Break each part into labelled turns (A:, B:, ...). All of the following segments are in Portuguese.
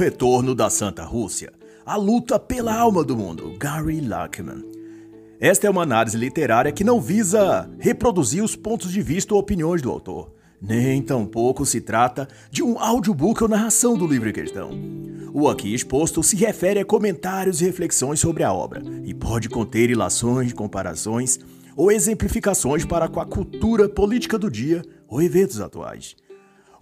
A: retorno da Santa Rússia. A luta pela alma do mundo, Gary Lachman. Esta é uma análise literária que não visa reproduzir os pontos de vista ou opiniões do autor. Nem tampouco se trata de um audiobook ou narração do livro em questão. O aqui exposto se refere a comentários e reflexões sobre a obra e pode conter ilações, comparações ou exemplificações para com a cultura política do dia ou eventos atuais.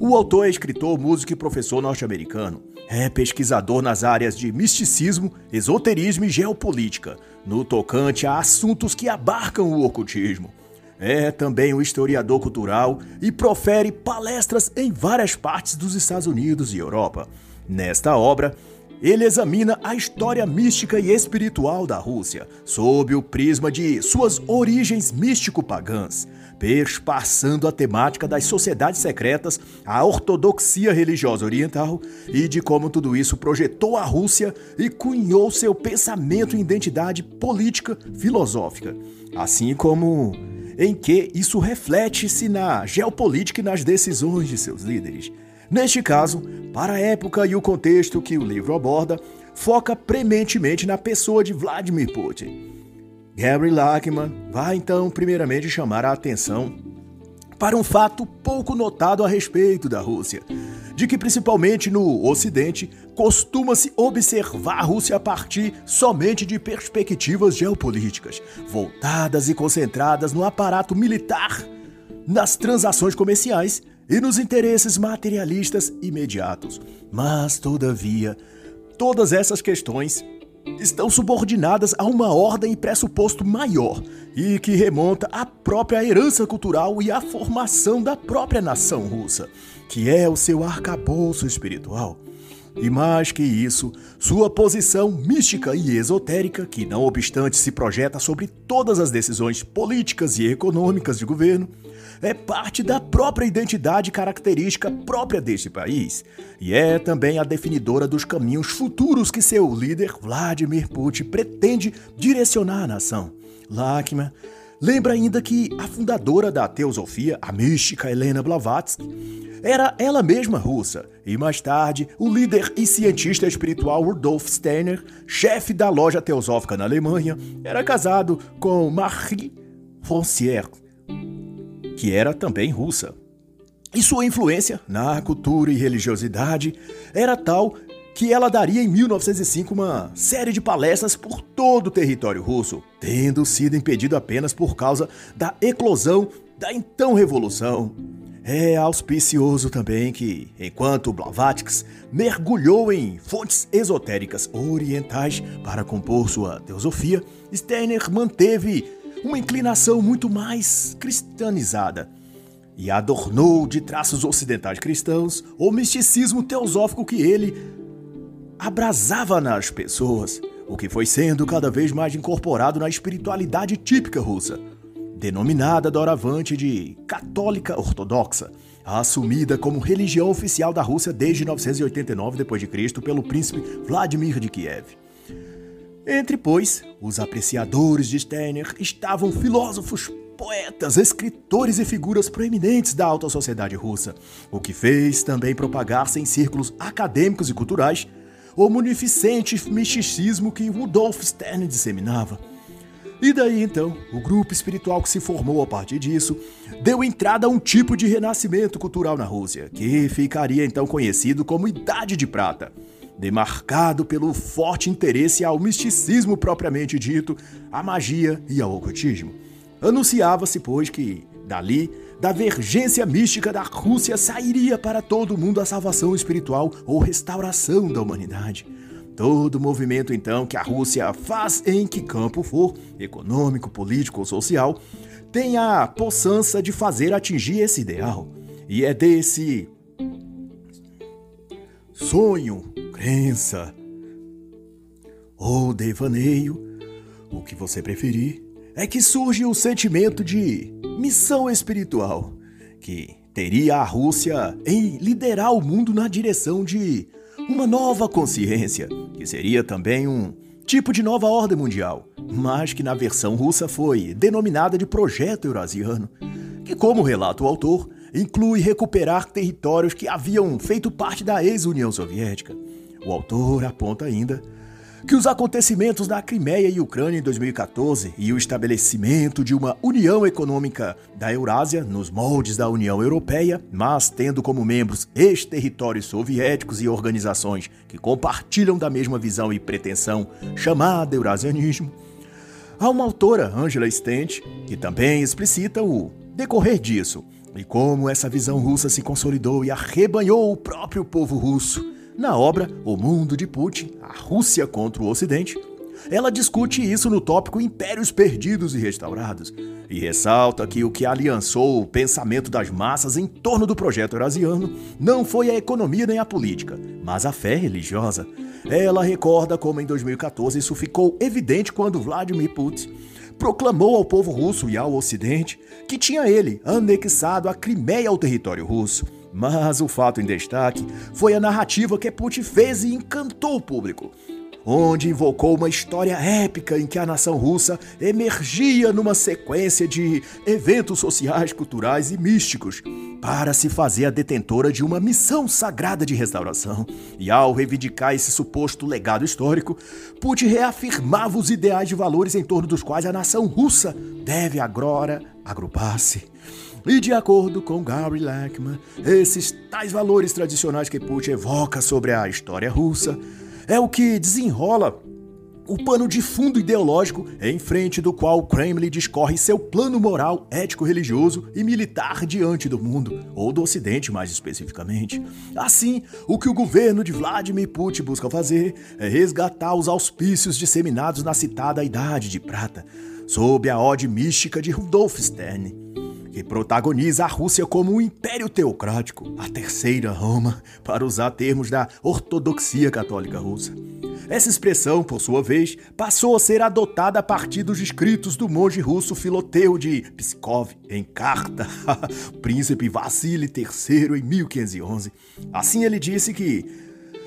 A: O autor é escritor, músico e professor norte-americano. É pesquisador nas áreas de misticismo, esoterismo e geopolítica, no tocante a assuntos que abarcam o ocultismo. É também um historiador cultural e profere palestras em várias partes dos Estados Unidos e Europa. Nesta obra, ele examina a história mística e espiritual da Rússia sob o prisma de suas origens místico-pagãs, perspassando a temática das sociedades secretas, a ortodoxia religiosa oriental e de como tudo isso projetou a Rússia e cunhou seu pensamento e identidade política filosófica, assim como em que isso reflete-se na geopolítica e nas decisões de seus líderes. Neste caso, para a época e o contexto que o livro aborda, foca prementemente na pessoa de Vladimir Putin. Gary Lachman vai então primeiramente chamar a atenção para um fato pouco notado a respeito da Rússia, de que principalmente no Ocidente costuma-se observar a Rússia a partir somente de perspectivas geopolíticas, voltadas e concentradas no aparato militar, nas transações comerciais e nos interesses materialistas imediatos. Mas, todavia, todas essas questões estão subordinadas a uma ordem e pressuposto maior e que remonta à própria herança cultural e à formação da própria nação russa, que é o seu arcabouço espiritual. E mais que isso, sua posição mística e esotérica, que não obstante se projeta sobre todas as decisões políticas e econômicas de governo, é parte da própria identidade característica própria deste país e é também a definidora dos caminhos futuros que seu líder, Vladimir Putin, pretende direcionar a nação. Lachman lembra ainda que a fundadora da teosofia, a mística Helena Blavatsky, era ela mesma russa, e mais tarde, o líder e cientista espiritual Rudolf Steiner, chefe da loja teosófica na Alemanha, era casado com Marie Foncière, que era também russa. E sua influência na cultura e religiosidade era tal que ela daria em 1905 uma série de palestras por todo o território russo, tendo sido impedido apenas por causa da eclosão da então revolução. É auspicioso também que, enquanto Blavatsky mergulhou em fontes esotéricas orientais para compor sua teosofia, Steiner manteve uma inclinação muito mais cristianizada e adornou de traços ocidentais cristãos o misticismo teosófico que ele abrasava nas pessoas, o que foi sendo cada vez mais incorporado na espiritualidade típica russa, denominada doravante de católica ortodoxa, assumida como religião oficial da Rússia desde 989 d.C. pelo príncipe Vladimir de Kiev. Entre, pois, os apreciadores de Steiner estavam filósofos, poetas, escritores e figuras proeminentes da alta sociedade russa, o que fez também propagar-se em círculos acadêmicos e culturais o munificente misticismo que Rudolf Steiner disseminava. E daí então, o grupo espiritual que se formou a partir disso deu entrada a um tipo de renascimento cultural na Rússia, que ficaria então conhecido como Idade de Prata demarcado pelo forte interesse ao misticismo propriamente dito, à magia e ao ocultismo. Anunciava-se, pois, que, dali, da vergência mística da Rússia sairia para todo mundo a salvação espiritual ou restauração da humanidade. Todo movimento, então, que a Rússia faz em que campo for, econômico, político ou social, tem a possança de fazer atingir esse ideal. E é desse sonho crença ou devaneio, o que você preferir, é que surge o sentimento de missão espiritual, que teria a Rússia em liderar o mundo na direção de uma nova consciência, que seria também um tipo de nova ordem mundial, mas que na versão russa foi denominada de Projeto Eurasiano, que, como relata o autor, inclui recuperar territórios que haviam feito parte da ex-União Soviética. O autor aponta ainda que os acontecimentos na Crimeia e Ucrânia em 2014 e o estabelecimento de uma União Econômica da Eurásia nos moldes da União Europeia, mas tendo como membros ex-territórios soviéticos e organizações que compartilham da mesma visão e pretensão chamada Eurasianismo, há uma autora, Angela Stent, que também explicita o decorrer disso e como essa visão russa se consolidou e arrebanhou o próprio povo russo na obra O Mundo de Putin, a Rússia contra o Ocidente, ela discute isso no tópico Impérios Perdidos e Restaurados e ressalta que o que aliançou o pensamento das massas em torno do projeto eurasiano não foi a economia nem a política, mas a fé religiosa. Ela recorda como em 2014 isso ficou evidente quando Vladimir Putin proclamou ao povo russo e ao Ocidente que tinha ele anexado a Crimeia ao território russo mas o fato em destaque foi a narrativa que Putin fez e encantou o público, onde invocou uma história épica em que a nação russa emergia numa sequência de eventos sociais, culturais e místicos para se fazer a detentora de uma missão sagrada de restauração. E ao reivindicar esse suposto legado histórico, Putin reafirmava os ideais de valores em torno dos quais a nação russa deve agora agrupar-se. E de acordo com Gary Lachman, esses tais valores tradicionais que Putin evoca sobre a história russa é o que desenrola o pano de fundo ideológico em frente do qual Kremlin discorre seu plano moral, ético, religioso e militar diante do mundo, ou do Ocidente mais especificamente. Assim, o que o governo de Vladimir Putin busca fazer é resgatar os auspícios disseminados na citada Idade de Prata, sob a ode mística de Rudolf Stern que protagoniza a Rússia como um império teocrático, a terceira Roma, para usar termos da ortodoxia católica russa. Essa expressão, por sua vez, passou a ser adotada a partir dos escritos do monge russo Filoteu de Pskov, em carta, príncipe Vassili III, em 1511. Assim ele disse que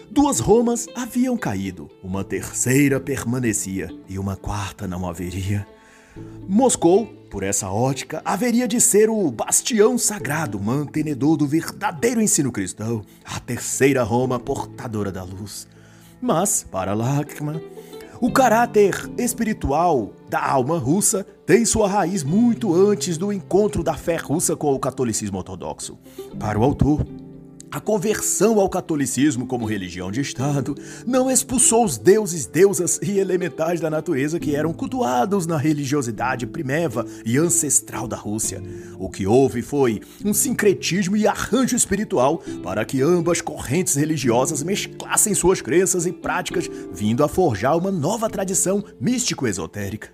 A: duas Romas haviam caído, uma terceira permanecia e uma quarta não haveria. Moscou, por essa ótica, haveria de ser o bastião sagrado, mantenedor do verdadeiro ensino cristão, a terceira Roma portadora da luz. Mas, para Lachman, o caráter espiritual da alma russa tem sua raiz muito antes do encontro da fé russa com o catolicismo ortodoxo. Para o autor, a conversão ao catolicismo como religião de Estado não expulsou os deuses, deusas e elementais da natureza que eram cultuados na religiosidade primeva e ancestral da Rússia. O que houve foi um sincretismo e arranjo espiritual para que ambas correntes religiosas mesclassem suas crenças e práticas, vindo a forjar uma nova tradição místico-esotérica.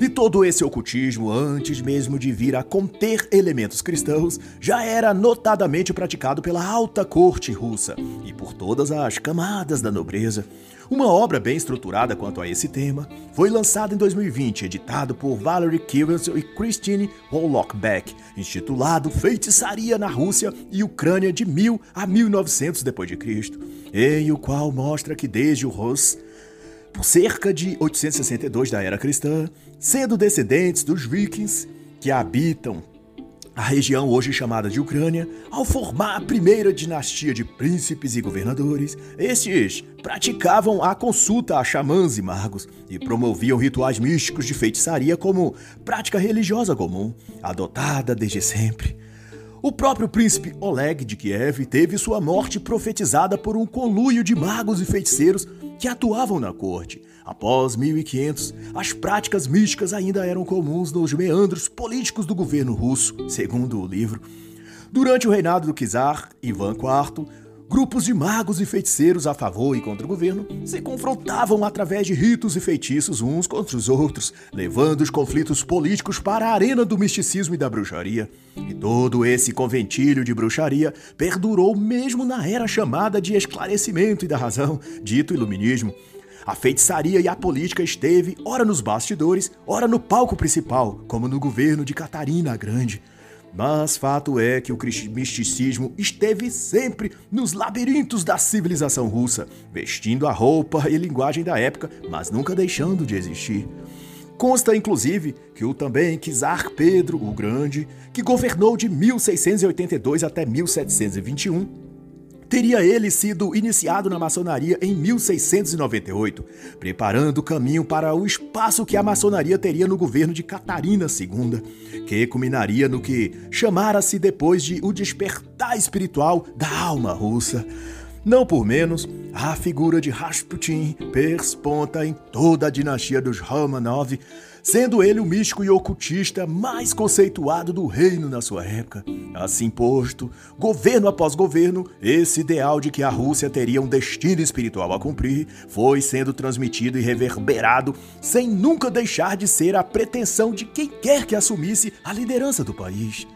A: E todo esse ocultismo, antes mesmo de vir a conter elementos cristãos, já era notadamente praticado pela alta corte russa e por todas as camadas da nobreza. Uma obra bem estruturada quanto a esse tema foi lançada em 2020, editado por Valerie Kivens e Christine Hollockbeck, intitulado Feitiçaria na Rússia e Ucrânia de 1000 a 1900 d.C., em o qual mostra que desde o Rus por cerca de 862 da era cristã, sendo descendentes dos vikings que habitam a região hoje chamada de Ucrânia, ao formar a primeira dinastia de príncipes e governadores, estes praticavam a consulta a xamãs e magos e promoviam rituais místicos de feitiçaria como prática religiosa comum, adotada desde sempre. O próprio príncipe Oleg de Kiev teve sua morte profetizada por um conluio de magos e feiticeiros que atuavam na corte. Após 1500, as práticas místicas ainda eram comuns nos meandros políticos do governo russo, segundo o livro. Durante o reinado do czar Ivan IV, grupos de magos e feiticeiros a favor e contra o governo se confrontavam através de ritos e feitiços uns contra os outros, levando os conflitos políticos para a arena do misticismo e da bruxaria. E todo esse conventilho de bruxaria perdurou mesmo na era chamada de esclarecimento e da razão, dito iluminismo. A feitiçaria e a política esteve ora nos bastidores, ora no palco principal, como no governo de Catarina a Grande. Mas fato é que o misticismo esteve sempre nos labirintos da civilização russa, vestindo a roupa e linguagem da época, mas nunca deixando de existir. Consta, inclusive, que o também czar Pedro o Grande, que governou de 1682 até 1721, teria ele sido iniciado na maçonaria em 1698, preparando o caminho para o espaço que a maçonaria teria no governo de Catarina II, que culminaria no que chamara-se depois de o despertar espiritual da alma russa. Não por menos, a figura de Rasputin persponta em toda a dinastia dos Romanov, sendo ele o místico e ocultista mais conceituado do reino na sua época. Assim posto, governo após governo, esse ideal de que a Rússia teria um destino espiritual a cumprir foi sendo transmitido e reverberado, sem nunca deixar de ser a pretensão de quem quer que assumisse a liderança do país.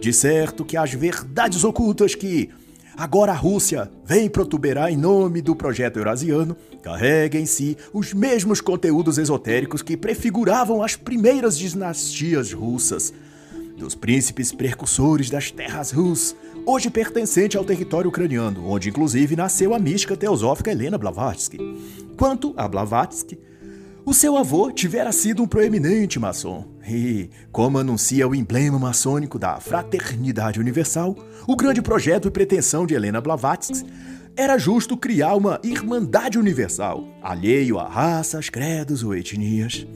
A: De certo que as verdades ocultas que Agora a Rússia vem protuberar em nome do projeto eurasiano, carrega em si os mesmos conteúdos esotéricos que prefiguravam as primeiras dinastias russas, dos príncipes precursores das terras russas, hoje pertencente ao território ucraniano, onde inclusive nasceu a mística teosófica Helena Blavatsky. Quanto a Blavatsky, o seu avô tivera sido um proeminente maçom, e, como anuncia o emblema maçônico da Fraternidade Universal, o grande projeto e pretensão de Helena Blavatsky era justo criar uma Irmandade Universal, alheio a raças, credos ou etnias.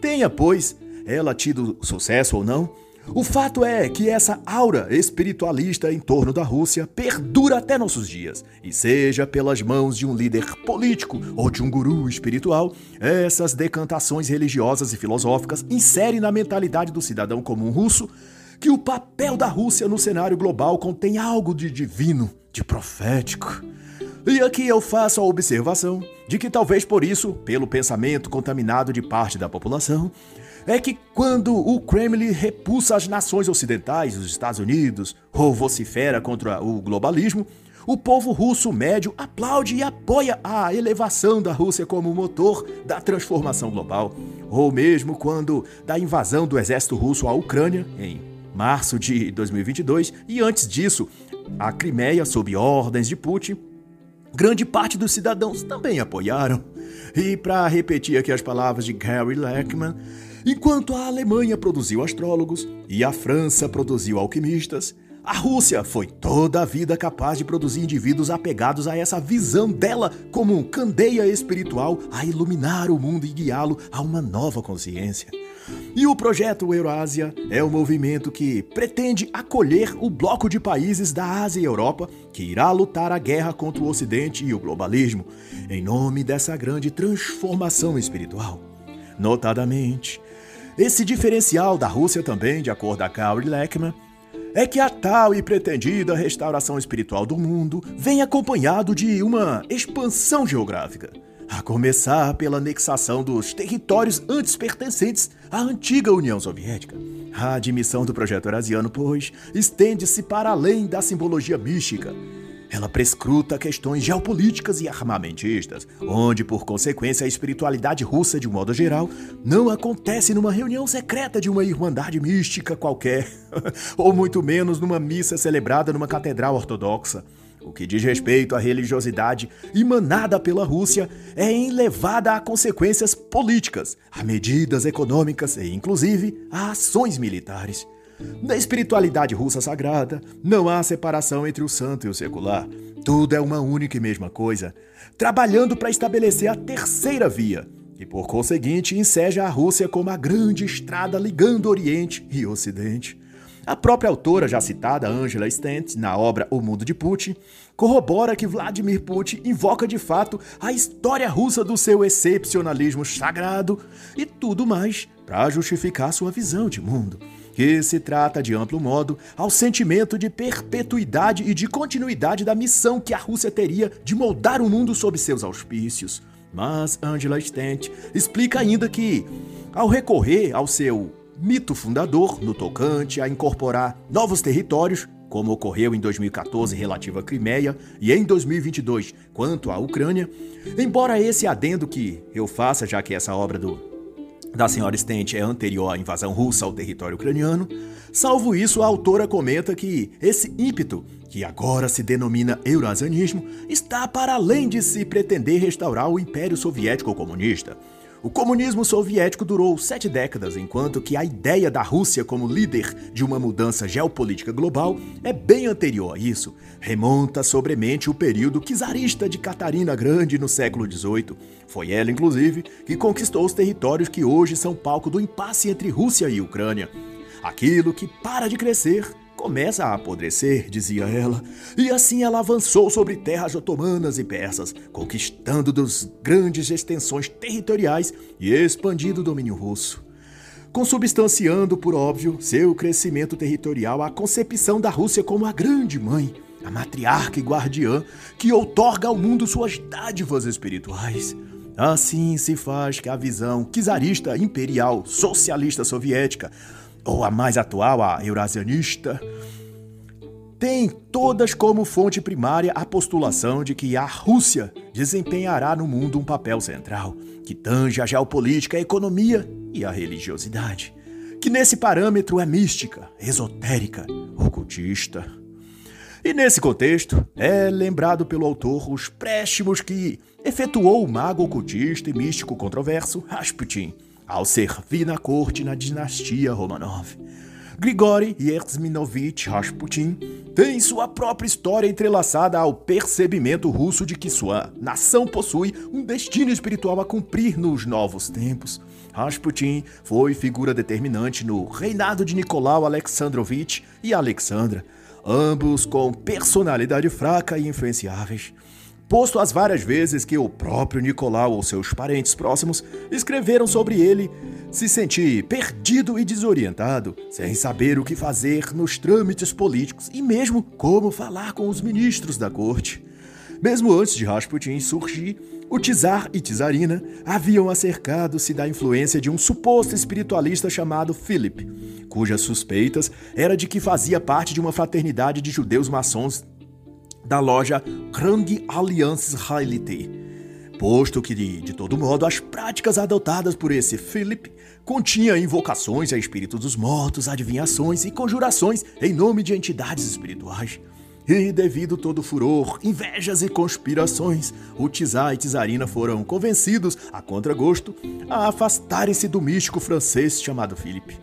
A: Tenha, pois, ela tido sucesso ou não, o fato é que essa aura espiritualista em torno da Rússia perdura até nossos dias, e seja pelas mãos de um líder político ou de um guru espiritual, essas decantações religiosas e filosóficas inserem na mentalidade do cidadão comum russo que o papel da Rússia no cenário global contém algo de divino, de profético. E aqui eu faço a observação de que talvez por isso, pelo pensamento contaminado de parte da população, é que quando o Kremlin repulsa as nações ocidentais, os Estados Unidos, ou vocifera contra o globalismo, o povo russo médio aplaude e apoia a elevação da Rússia como motor da transformação global. Ou mesmo quando da invasão do exército russo à Ucrânia, em março de 2022, e antes disso, a Crimeia, sob ordens de Putin, grande parte dos cidadãos também apoiaram. E para repetir aqui as palavras de Gary Lackman, Enquanto a Alemanha produziu astrólogos e a França produziu alquimistas, a Rússia foi toda a vida capaz de produzir indivíduos apegados a essa visão dela como um candeia espiritual a iluminar o mundo e guiá-lo a uma nova consciência. E o projeto Eurásia é um movimento que pretende acolher o bloco de países da Ásia e Europa que irá lutar a guerra contra o Ocidente e o globalismo, em nome dessa grande transformação espiritual. Notadamente, esse diferencial da Rússia também, de acordo com Kauri Leckman, é que a tal e pretendida restauração espiritual do mundo vem acompanhado de uma expansão geográfica, a começar pela anexação dos territórios antes pertencentes à antiga União Soviética. A admissão do projeto eurasiano, pois, estende-se para além da simbologia mística ela prescruta questões geopolíticas e armamentistas, onde, por consequência, a espiritualidade russa, de um modo geral, não acontece numa reunião secreta de uma irmandade mística qualquer, ou muito menos numa missa celebrada numa catedral ortodoxa. O que diz respeito à religiosidade emanada pela Rússia é elevada a consequências políticas, a medidas econômicas e, inclusive, a ações militares. Na espiritualidade russa sagrada, não há separação entre o santo e o secular. Tudo é uma única e mesma coisa, trabalhando para estabelecer a terceira via, e por conseguinte enseja a Rússia como a grande estrada ligando Oriente e Ocidente. A própria autora já citada, Angela Stent, na obra O Mundo de Putin, corrobora que Vladimir Putin invoca de fato a história russa do seu excepcionalismo sagrado e tudo mais para justificar sua visão de mundo que se trata, de amplo modo, ao sentimento de perpetuidade e de continuidade da missão que a Rússia teria de moldar o mundo sob seus auspícios. Mas Angela Stent explica ainda que, ao recorrer ao seu mito fundador no tocante a incorporar novos territórios, como ocorreu em 2014 relativo à Crimeia e em 2022 quanto à Ucrânia, embora esse adendo que eu faça, já que essa obra do da senhora Stent é anterior à invasão russa ao território ucraniano. Salvo isso, a autora comenta que esse ímpeto, que agora se denomina eurasianismo, está para além de se pretender restaurar o Império Soviético Comunista. O comunismo soviético durou sete décadas, enquanto que a ideia da Rússia como líder de uma mudança geopolítica global é bem anterior a isso. Remonta sobremente o período czarista de Catarina Grande no século XVIII. Foi ela, inclusive, que conquistou os territórios que hoje são palco do impasse entre Rússia e Ucrânia. Aquilo que para de crescer começa a apodrecer, dizia ela, e assim ela avançou sobre terras otomanas e persas, conquistando dos grandes extensões territoriais e expandindo o domínio russo. Consubstanciando, por óbvio, seu crescimento territorial à concepção da Rússia como a grande mãe, a matriarca e guardiã que outorga ao mundo suas dádivas espirituais. Assim se faz que a visão czarista imperial socialista soviética ou a mais atual, a eurasianista, tem todas como fonte primária a postulação de que a Rússia desempenhará no mundo um papel central, que tange a geopolítica, a economia e a religiosidade, que nesse parâmetro é mística, esotérica, ocultista. E nesse contexto, é lembrado pelo autor os préstimos que efetuou o mago ocultista e místico controverso Rasputin ao servir na corte na dinastia Romanov. Grigori Yerzminovich Rasputin tem sua própria história entrelaçada ao percebimento russo de que sua nação possui um destino espiritual a cumprir nos novos tempos. Rasputin foi figura determinante no reinado de Nicolau Alexandrovich e Alexandra, ambos com personalidade fraca e influenciáveis posto as várias vezes que o próprio Nicolau ou seus parentes próximos escreveram sobre ele, se sentir perdido e desorientado, sem saber o que fazer nos trâmites políticos e mesmo como falar com os ministros da corte. Mesmo antes de Rasputin surgir, o Tsar e Tsarina haviam acercado-se da influência de um suposto espiritualista chamado Philip, cujas suspeitas era de que fazia parte de uma fraternidade de judeus maçons da loja Grande Alliance Israelite. Posto que, de, de todo modo, as práticas adotadas por esse Philip continham invocações a espíritos dos mortos, adivinhações e conjurações em nome de entidades espirituais. E devido todo furor, invejas e conspirações, o Tizar e Tizarina foram convencidos, a contragosto, a afastarem-se do místico francês chamado Philip.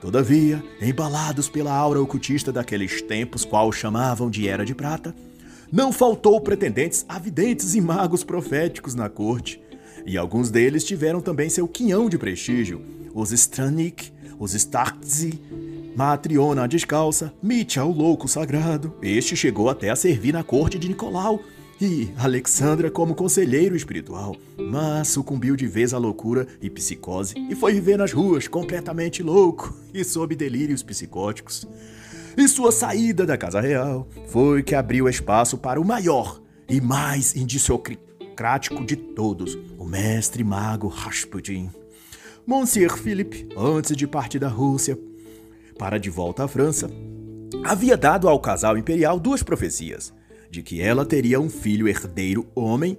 A: Todavia, embalados pela aura ocultista daqueles tempos, qual chamavam de Era de Prata, não faltou pretendentes avidentes e magos proféticos na corte, e alguns deles tiveram também seu quinhão de prestígio, os Stranik, os Startzi, Matriona a descalça, Mitya o louco sagrado. Este chegou até a servir na corte de Nicolau e Alexandra como conselheiro espiritual, mas sucumbiu de vez à loucura e psicose e foi viver nas ruas completamente louco e sob delírios psicóticos. E sua saída da Casa Real foi que abriu espaço para o maior e mais indiciocrático de todos, o mestre mago Rasputin. Monsieur Philippe, antes de partir da Rússia para de volta à França, havia dado ao casal imperial duas profecias: de que ela teria um filho herdeiro homem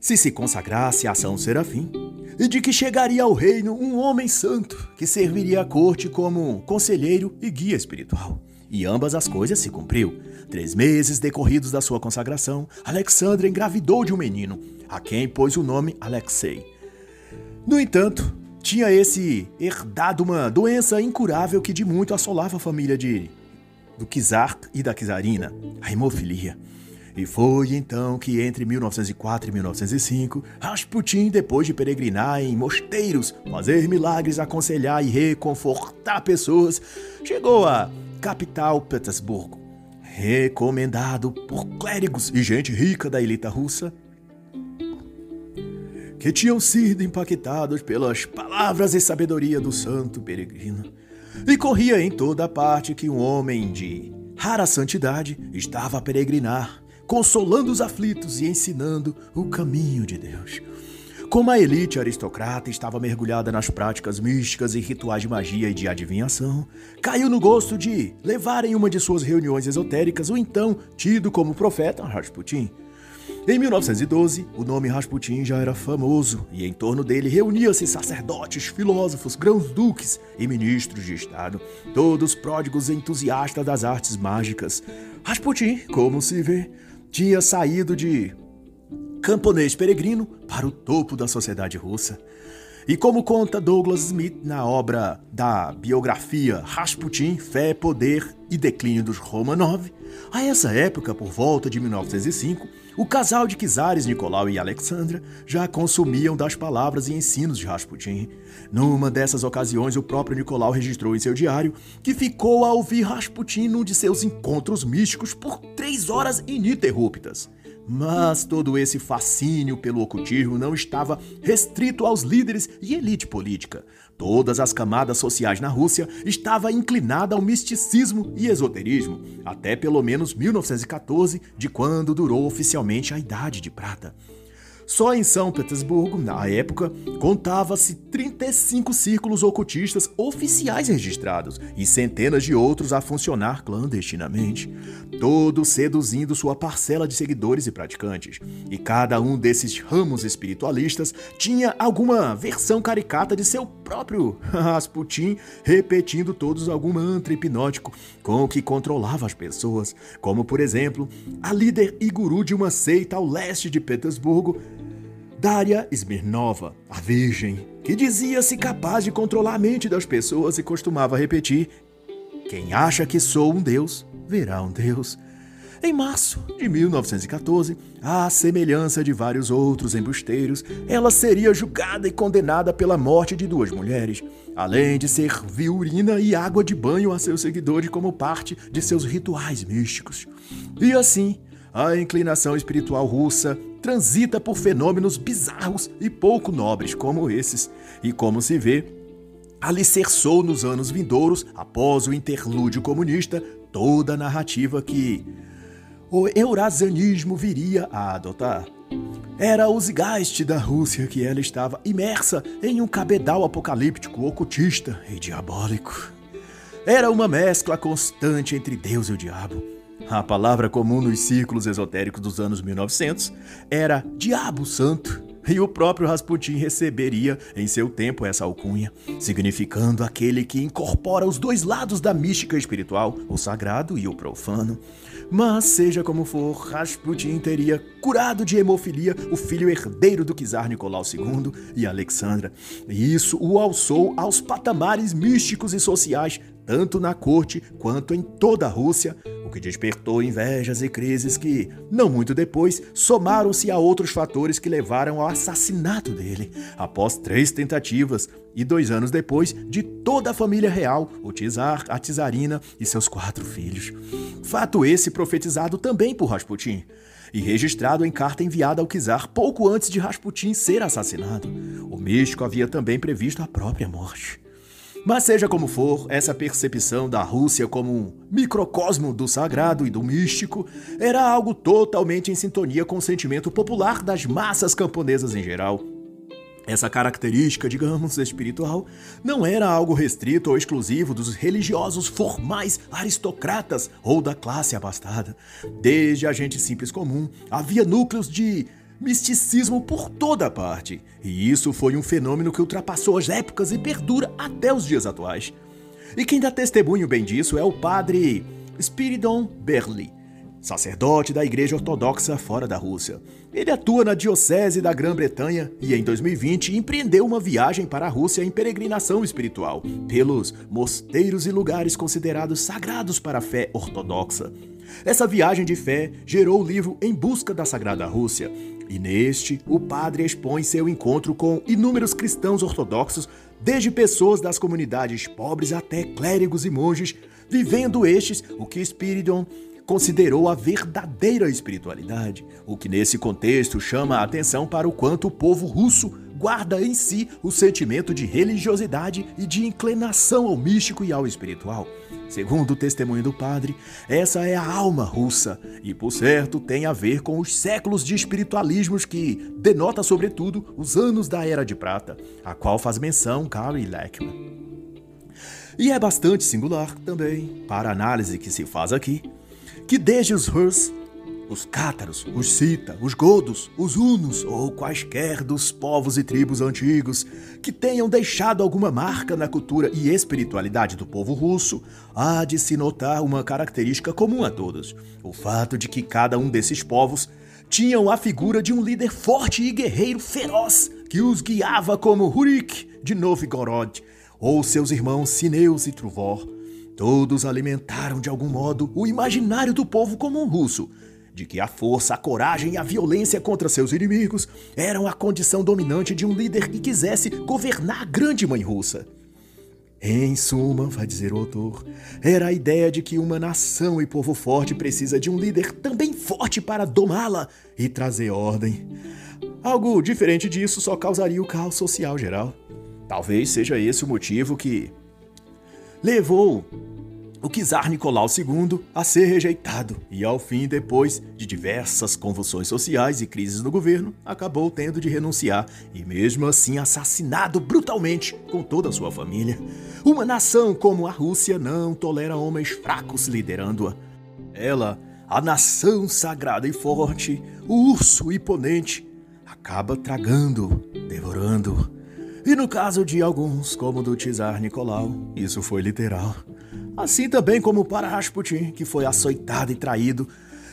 A: se se consagrasse a São Serafim, e de que chegaria ao reino um homem santo que serviria à corte como conselheiro e guia espiritual. E ambas as coisas se cumpriu. Três meses decorridos da sua consagração, Alexandra engravidou de um menino, a quem pôs o nome Alexei. No entanto, tinha esse herdado uma doença incurável que de muito assolava a família de do Kizar e da Kizarina, a hemofilia. E foi então que entre 1904 e 1905, Rasputin, depois de peregrinar em mosteiros, fazer milagres, aconselhar e reconfortar pessoas, chegou a capital Petersburgo, recomendado por clérigos e gente rica da elita russa, que tinham sido impactados pelas palavras e sabedoria do santo peregrino. E corria em toda parte que um homem de rara santidade estava a peregrinar, consolando os aflitos e ensinando o caminho de Deus. Como a elite aristocrata estava mergulhada nas práticas místicas e rituais de magia e de adivinhação, caiu no gosto de levar em uma de suas reuniões esotéricas o então tido como profeta Rasputin. Em 1912, o nome Rasputin já era famoso e em torno dele reuniam-se sacerdotes, filósofos, grãos-duques e ministros de Estado, todos pródigos entusiastas das artes mágicas. Rasputin, como se vê, tinha saído de camponês peregrino para o topo da sociedade russa. E como conta Douglas Smith na obra da biografia Rasputin, Fé, Poder e Declínio dos Romanov, a essa época, por volta de 1905, o casal de czares Nicolau e Alexandra já consumiam das palavras e ensinos de Rasputin. Numa dessas ocasiões, o próprio Nicolau registrou em seu diário que ficou a ouvir Rasputin num de seus encontros místicos por três horas ininterruptas. Mas todo esse fascínio pelo ocultismo não estava restrito aos líderes e elite política. Todas as camadas sociais na Rússia estavam inclinadas ao misticismo e esoterismo, até pelo menos 1914, de quando durou oficialmente a Idade de Prata. Só em São Petersburgo, na época, contava-se 35 círculos ocultistas oficiais registrados e centenas de outros a funcionar clandestinamente, todos seduzindo sua parcela de seguidores e praticantes. E cada um desses ramos espiritualistas tinha alguma versão caricata de seu próprio Rasputin, repetindo todos algum mantra hipnótico com o que controlava as pessoas, como por exemplo, a líder e guru de uma seita ao leste de Petersburgo, Daria Smirnova, a Virgem, que dizia-se capaz de controlar a mente das pessoas e costumava repetir: Quem acha que sou um Deus, verá um Deus. Em março de 1914, à semelhança de vários outros embusteiros, ela seria julgada e condenada pela morte de duas mulheres, além de servir urina e água de banho a seus seguidores como parte de seus rituais místicos. E assim, a inclinação espiritual russa transita por fenômenos bizarros e pouco nobres como esses, e como se vê, alicerçou nos anos vindouros, após o interlúdio comunista, toda a narrativa que o eurasianismo viria a adotar. Era o Zigast da Rússia que ela estava imersa em um cabedal apocalíptico, ocultista e diabólico. Era uma mescla constante entre Deus e o diabo a palavra comum nos círculos esotéricos dos anos 1900 era Diabo Santo, e o próprio Rasputin receberia em seu tempo essa alcunha, significando aquele que incorpora os dois lados da mística espiritual, o sagrado e o profano. Mas seja como for, Rasputin teria curado de hemofilia o filho herdeiro do czar Nicolau II e Alexandra, e isso o alçou aos patamares místicos e sociais tanto na corte quanto em toda a Rússia, o que despertou invejas e crises que, não muito depois, somaram-se a outros fatores que levaram ao assassinato dele, após três tentativas e dois anos depois de toda a família real, o Tsar, a Tsarina e seus quatro filhos. Fato esse profetizado também por Rasputin e registrado em carta enviada ao czar pouco antes de Rasputin ser assassinado. O místico havia também previsto a própria morte. Mas seja como for, essa percepção da Rússia como um microcosmo do sagrado e do místico era algo totalmente em sintonia com o sentimento popular das massas camponesas em geral. Essa característica, digamos, espiritual, não era algo restrito ou exclusivo dos religiosos formais aristocratas ou da classe abastada. Desde a gente simples comum, havia núcleos de misticismo por toda parte, e isso foi um fenômeno que ultrapassou as épocas e perdura até os dias atuais. E quem dá testemunho bem disso é o padre Spiridon Berli, sacerdote da Igreja Ortodoxa fora da Rússia. Ele atua na Diocese da Grã-Bretanha e, em 2020, empreendeu uma viagem para a Rússia em peregrinação espiritual, pelos mosteiros e lugares considerados sagrados para a fé ortodoxa. Essa viagem de fé gerou o livro Em Busca da Sagrada Rússia, e neste o padre expõe seu encontro com inúmeros cristãos ortodoxos, desde pessoas das comunidades pobres até clérigos e monges, vivendo estes o que Spiridon considerou a verdadeira espiritualidade, o que nesse contexto chama a atenção para o quanto o povo russo guarda em si o sentimento de religiosidade e de inclinação ao místico e ao espiritual. Segundo o testemunho do padre, essa é a alma russa e, por certo, tem a ver com os séculos de espiritualismos que denota, sobretudo, os anos da Era de Prata, a qual faz menção Gary Lackman. E é bastante singular também, para a análise que se faz aqui, que desde os Hurs os cátaros, os cita, os godos, os hunos ou quaisquer dos povos e tribos antigos que tenham deixado alguma marca na cultura e espiritualidade do povo russo, há de se notar uma característica comum a todos: o fato de que cada um desses povos tinham a figura de um líder forte e guerreiro feroz que os guiava como Hurik de Novgorod, ou seus irmãos Sineus e Truvor. Todos alimentaram de algum modo o imaginário do povo comum russo, de que a força, a coragem e a violência contra seus inimigos eram a condição dominante de um líder que quisesse governar a grande mãe russa. Em suma, vai dizer o autor, era a ideia de que uma nação e povo forte precisa de um líder também forte para domá-la e trazer ordem. Algo diferente disso só causaria o caos social geral. Talvez seja esse o motivo que levou o czar Nicolau II a ser rejeitado e, ao fim, depois de diversas convulsões sociais e crises no governo, acabou tendo de renunciar e, mesmo assim, assassinado brutalmente com toda a sua família. Uma nação como a Rússia não tolera homens fracos liderando-a. Ela, a nação sagrada e forte, o urso imponente, acaba tragando, devorando. E no caso de alguns, como do czar Nicolau, isso foi literal. Assim também como para Rasputin, que foi açoitado e traído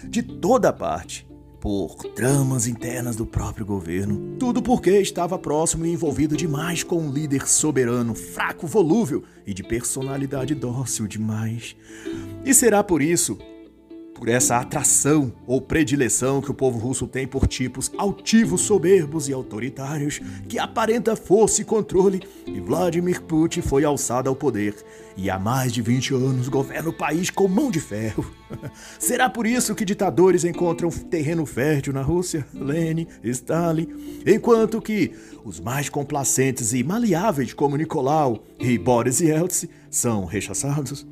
A: de toda parte por tramas internas do próprio governo. Tudo porque estava próximo e envolvido demais com um líder soberano, fraco, volúvel e de personalidade dócil demais. E será por isso por essa atração ou predileção que o povo russo tem por tipos altivos, soberbos e autoritários, que aparenta força e controle, e Vladimir Putin foi alçado ao poder e há mais de 20 anos governa o país com mão de ferro. Será por isso que ditadores encontram terreno fértil na Rússia? Lenin, Stalin, enquanto que os mais complacentes e maleáveis como Nicolau e Boris Yeltsin são rechaçados?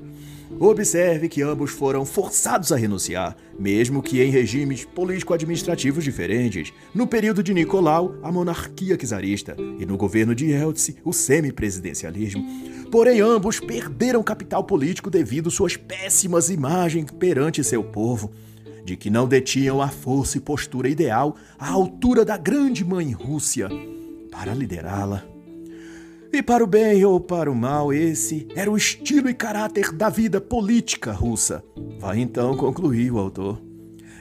A: Observe que ambos foram forçados a renunciar, mesmo que em regimes político-administrativos diferentes. No período de Nicolau, a monarquia czarista, e no governo de Yeltsin, o semipresidencialismo. Porém, ambos perderam capital político devido suas péssimas imagens perante seu povo, de que não detinham a força e postura ideal à altura da grande mãe Rússia para liderá-la. E para o bem ou para o mal, esse era o estilo e caráter da vida política russa. Vai então concluir o autor.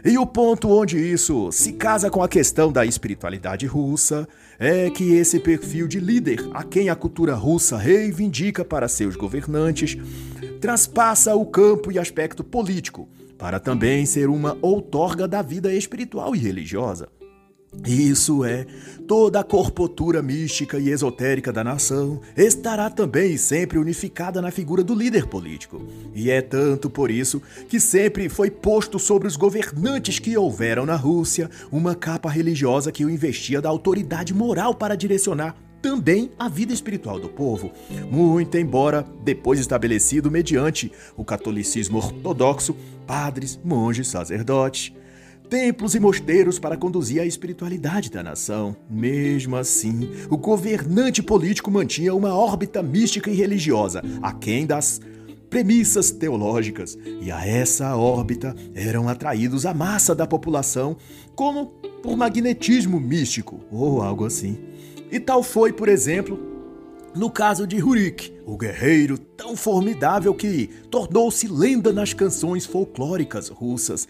A: E o ponto onde isso se casa com a questão da espiritualidade russa é que esse perfil de líder, a quem a cultura russa reivindica para seus governantes, transpassa o campo e aspecto político, para também ser uma outorga da vida espiritual e religiosa. Isso é, toda a corpotura mística e esotérica da nação estará também sempre unificada na figura do líder político. E é tanto por isso que sempre foi posto sobre os governantes que houveram na Rússia uma capa religiosa que o investia da autoridade moral para direcionar também a vida espiritual do povo, muito embora depois estabelecido mediante o catolicismo ortodoxo, padres, monges, sacerdotes templos e mosteiros para conduzir a espiritualidade da nação. Mesmo assim, o governante político mantinha uma órbita mística e religiosa, aquém das premissas teológicas, e a essa órbita eram atraídos a massa da população como por magnetismo místico ou algo assim. E tal foi, por exemplo, no caso de Hurik, o guerreiro tão formidável que tornou-se lenda nas canções folclóricas russas,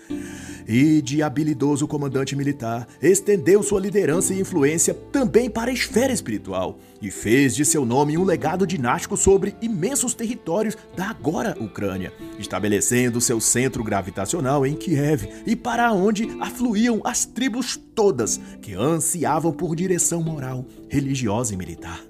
A: e de habilidoso comandante militar, estendeu sua liderança e influência também para a esfera espiritual e fez de seu nome um legado dinástico sobre imensos territórios da agora Ucrânia, estabelecendo seu centro gravitacional em Kiev e para onde afluíam as tribos todas que ansiavam por direção moral, religiosa e militar.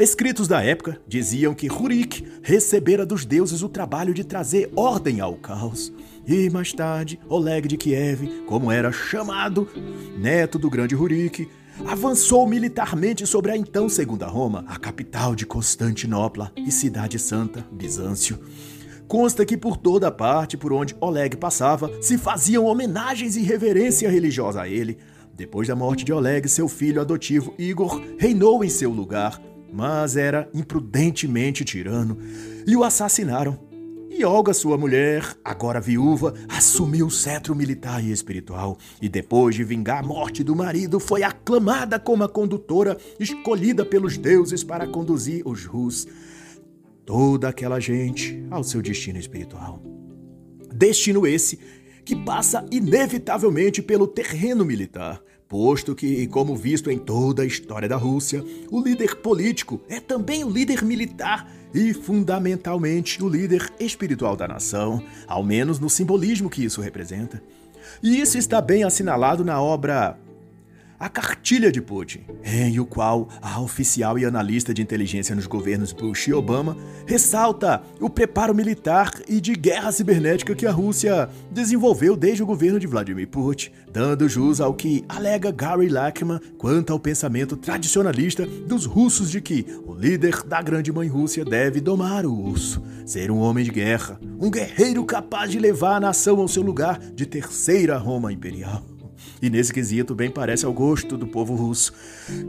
A: Escritos da época diziam que Hurik recebera dos deuses o trabalho de trazer ordem ao caos. E mais tarde, Oleg de Kiev, como era chamado, neto do grande Hurik, avançou militarmente sobre a então Segunda Roma, a capital de Constantinopla e cidade santa, Bizâncio. Consta que por toda parte por onde Oleg passava se faziam homenagens e reverência religiosa a ele. Depois da morte de Oleg, seu filho adotivo Igor reinou em seu lugar, mas era imprudentemente tirano e o assassinaram. E Olga, sua mulher, agora viúva, assumiu o cetro militar e espiritual, e depois de vingar a morte do marido, foi aclamada como a condutora escolhida pelos deuses para conduzir os Rus, toda aquela gente, ao seu destino espiritual. Destino esse que passa inevitavelmente pelo terreno militar, posto que, como visto em toda a história da Rússia, o líder político é também o líder militar e, fundamentalmente, o líder espiritual da nação, ao menos no simbolismo que isso representa. E isso está bem assinalado na obra a cartilha de Putin, em o qual a oficial e analista de inteligência nos governos Bush e Obama ressalta o preparo militar e de guerra cibernética que a Rússia desenvolveu desde o governo de Vladimir Putin, dando jus ao que alega Gary Lachman quanto ao pensamento tradicionalista dos russos de que o líder da grande mãe Rússia deve domar o urso, ser um homem de guerra, um guerreiro capaz de levar a nação ao seu lugar de terceira Roma imperial. E nesse quesito bem parece ao gosto do povo russo,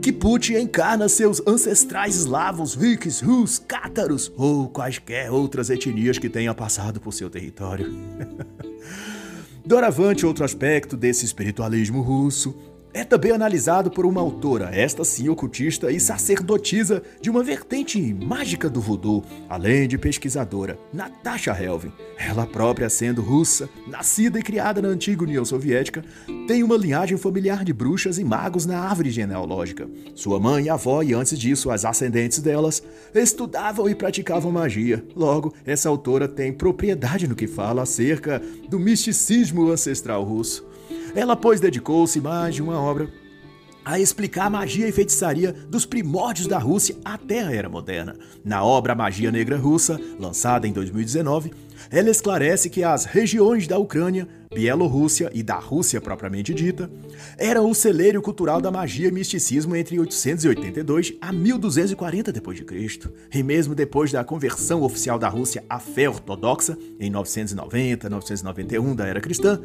A: que Putin encarna seus ancestrais eslavos, vikings, rus, cátaros ou quaisquer outras etnias que tenha passado por seu território. Doravante, outro aspecto desse espiritualismo russo é também analisado por uma autora, esta sim ocultista e sacerdotisa de uma vertente mágica do voodoo, além de pesquisadora, Natasha Helvin. Ela própria sendo russa, nascida e criada na antiga União Soviética, tem uma linhagem familiar de bruxas e magos na árvore genealógica. Sua mãe e avó, e antes disso as ascendentes delas, estudavam e praticavam magia. Logo, essa autora tem propriedade no que fala acerca do misticismo ancestral russo. Ela, pois, dedicou-se mais de uma obra a explicar a magia e feitiçaria dos primórdios da Rússia até a Era Moderna. Na obra Magia Negra Russa, lançada em 2019, ela esclarece que as regiões da Ucrânia, Bielorrússia e da Rússia propriamente dita eram o celeiro cultural da magia e misticismo entre 882 a 1240 d.C. E mesmo depois da conversão oficial da Rússia à fé ortodoxa em 990-991 da Era Cristã,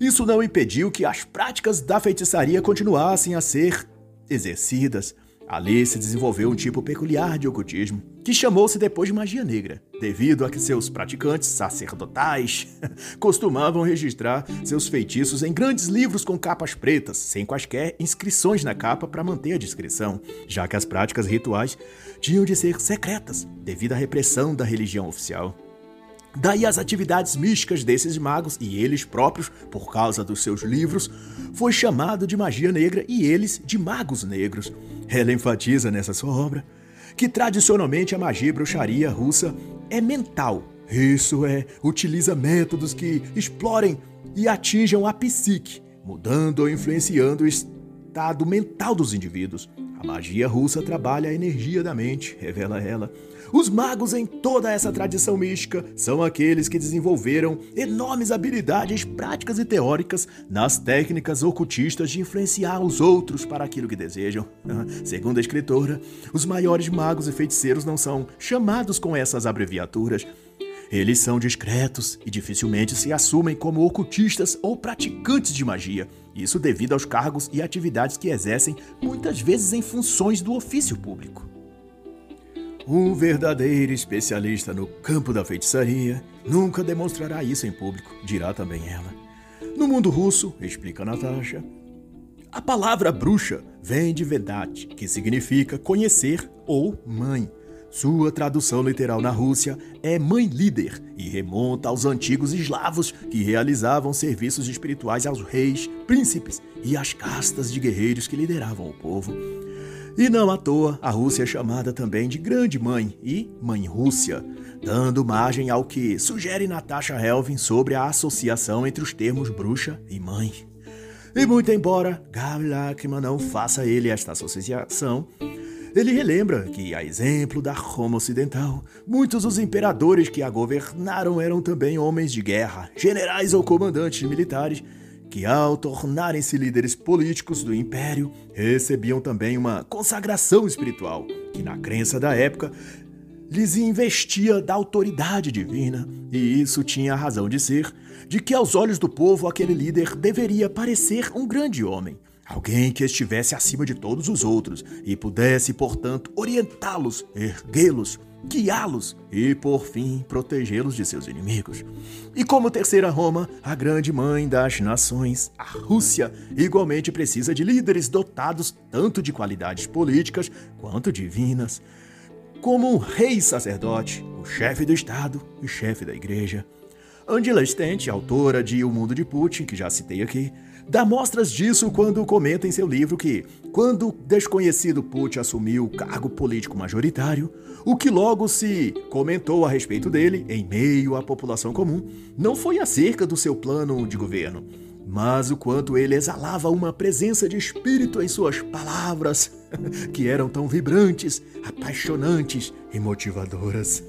A: isso não impediu que as práticas da feitiçaria continuassem a ser exercidas. Ali se desenvolveu um tipo peculiar de ocultismo, que chamou-se depois de magia negra, devido a que seus praticantes sacerdotais costumavam registrar seus feitiços em grandes livros com capas pretas, sem quaisquer inscrições na capa para manter a discrição, já que as práticas rituais tinham de ser secretas, devido à repressão da religião oficial. Daí as atividades místicas desses magos e eles próprios, por causa dos seus livros, foi chamado de magia negra e eles de magos negros. Ela enfatiza nessa sua obra que tradicionalmente a magia e bruxaria russa é mental. Isso é, utiliza métodos que explorem e atinjam a psique, mudando ou influenciando o estado mental dos indivíduos. A magia russa trabalha a energia da mente, revela ela. Os magos em toda essa tradição mística são aqueles que desenvolveram enormes habilidades práticas e teóricas nas técnicas ocultistas de influenciar os outros para aquilo que desejam. Segundo a escritora, os maiores magos e feiticeiros não são chamados com essas abreviaturas. Eles são discretos e dificilmente se assumem como ocultistas ou praticantes de magia. Isso devido aos cargos e atividades que exercem, muitas vezes em funções do ofício público. Um verdadeiro especialista no campo da feitiçaria nunca demonstrará isso em público, dirá também ela. No mundo russo, explica Natasha, a palavra bruxa vem de Vedat, que significa conhecer ou mãe. Sua tradução literal na Rússia é mãe líder e remonta aos antigos eslavos que realizavam serviços espirituais aos reis, príncipes e às castas de guerreiros que lideravam o povo. E não à toa, a Rússia é chamada também de Grande Mãe e Mãe Rússia, dando margem ao que sugere Natasha Helvin sobre a associação entre os termos bruxa e mãe. E muito embora Gary Lachman não faça ele esta associação, ele relembra que, a exemplo da Roma Ocidental, muitos dos imperadores que a governaram eram também homens de guerra, generais ou comandantes militares que, ao tornarem-se líderes políticos do império, recebiam também uma consagração espiritual, que, na crença da época, lhes investia da autoridade divina, e isso tinha a razão de ser, de que aos olhos do povo aquele líder deveria parecer um grande homem, alguém que estivesse acima de todos os outros e pudesse, portanto, orientá-los, erguê-los, guiá-los e, por fim, protegê-los de seus inimigos. E como terceira Roma, a grande mãe das nações, a Rússia, igualmente precisa de líderes dotados tanto de qualidades políticas quanto divinas, como um rei sacerdote, o chefe do Estado e chefe da igreja. Angela Stent, autora de O Mundo de Putin, que já citei aqui, dá mostras disso quando comenta em seu livro que, quando o desconhecido Putin assumiu o cargo político majoritário, o que logo se comentou a respeito dele, em meio à população comum, não foi acerca do seu plano de governo, mas o quanto ele exalava uma presença de espírito em suas palavras, que eram tão vibrantes, apaixonantes e motivadoras.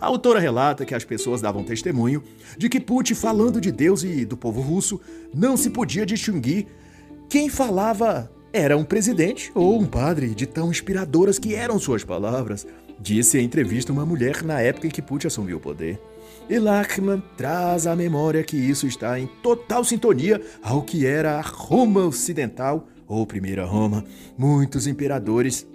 A: A autora relata que as pessoas davam testemunho de que Putin, falando de Deus e do povo russo, não se podia distinguir quem falava era um presidente ou um padre, de tão inspiradoras que eram suas palavras, disse em entrevista uma mulher na época em que Putin assumiu o poder. E Lachman traz à memória que isso está em total sintonia ao que era a Roma Ocidental, ou Primeira Roma. Muitos imperadores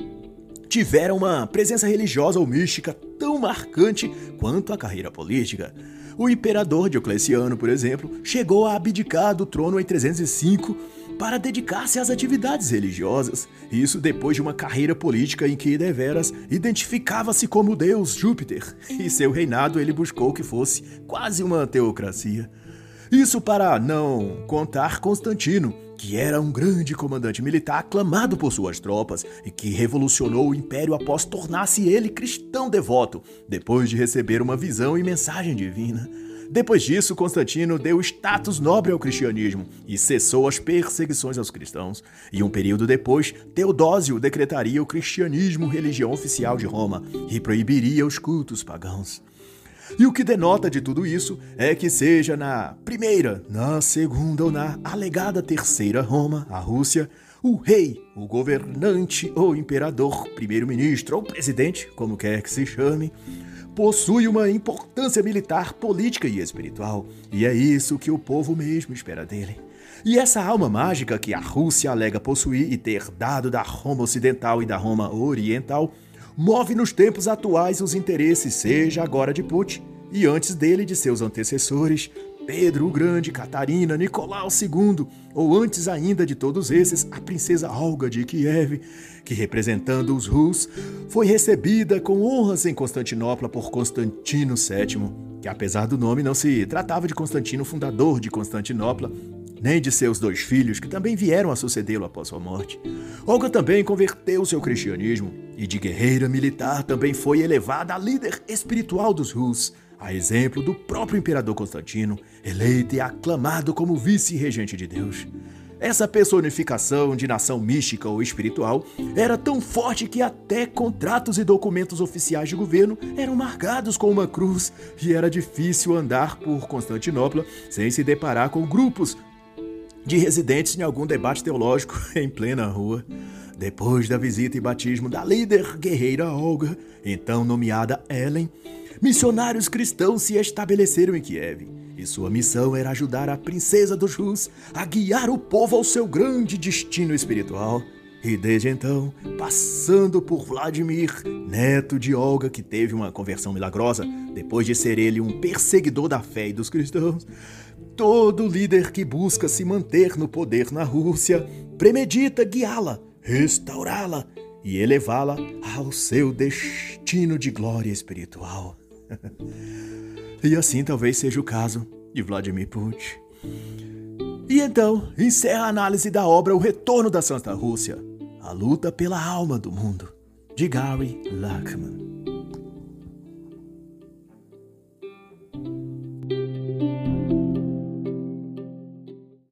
A: tiveram uma presença religiosa ou mística tão marcante quanto a carreira política. O imperador Diocleciano, por exemplo, chegou a abdicar do trono em 305 para dedicar-se às atividades religiosas. Isso depois de uma carreira política em que deveras identificava-se como Deus Júpiter, e seu reinado ele buscou que fosse quase uma teocracia. Isso para não contar Constantino, que era um grande comandante militar aclamado por suas tropas e que revolucionou o império após tornar-se ele cristão devoto, depois de receber uma visão e mensagem divina. Depois disso, Constantino deu status nobre ao cristianismo e cessou as perseguições aos cristãos. E um período depois, Teodósio decretaria o cristianismo religião oficial de Roma e proibiria os cultos pagãos. E o que denota de tudo isso é que, seja na primeira, na segunda ou na alegada terceira Roma, a Rússia, o rei, o governante ou imperador, primeiro-ministro ou presidente, como quer que se chame, possui uma importância militar, política e espiritual, e é isso que o povo mesmo espera dele. E essa alma mágica que a Rússia alega possuir e ter dado da Roma Ocidental e da Roma Oriental move nos tempos atuais os interesses, seja agora de Putin e antes dele de seus antecessores, Pedro o Grande, Catarina, Nicolau II, ou antes ainda de todos esses, a princesa Olga de Kiev, que representando os Rus, foi recebida com honras em Constantinopla por Constantino VII, que apesar do nome não se tratava de Constantino, fundador de Constantinopla, nem de seus dois filhos, que também vieram a sucedê-lo após sua morte. Olga também converteu seu cristianismo, e de guerreira militar também foi elevada a líder espiritual dos Rus, a exemplo do próprio imperador Constantino, eleito e aclamado como vice-regente de Deus. Essa personificação de nação mística ou espiritual era tão forte que até contratos e documentos oficiais de governo eram marcados com uma cruz e era difícil andar por Constantinopla sem se deparar com grupos de residentes em algum debate teológico em plena rua. Depois da visita e batismo da líder guerreira Olga, então nomeada Ellen, missionários cristãos se estabeleceram em Kiev, e sua missão era ajudar a princesa dos Rus a guiar o povo ao seu grande destino espiritual. E desde então, passando por Vladimir, neto de Olga, que teve uma conversão milagrosa, depois de ser ele um perseguidor da fé e dos cristãos, todo líder que busca se manter no poder na Rússia premedita guiá-la, restaurá-la e elevá-la ao seu destino de glória espiritual. e assim talvez seja o caso de Vladimir Putin. E então, encerra a análise da obra O Retorno da Santa Rússia, a luta pela alma do mundo, de Gary Lachman.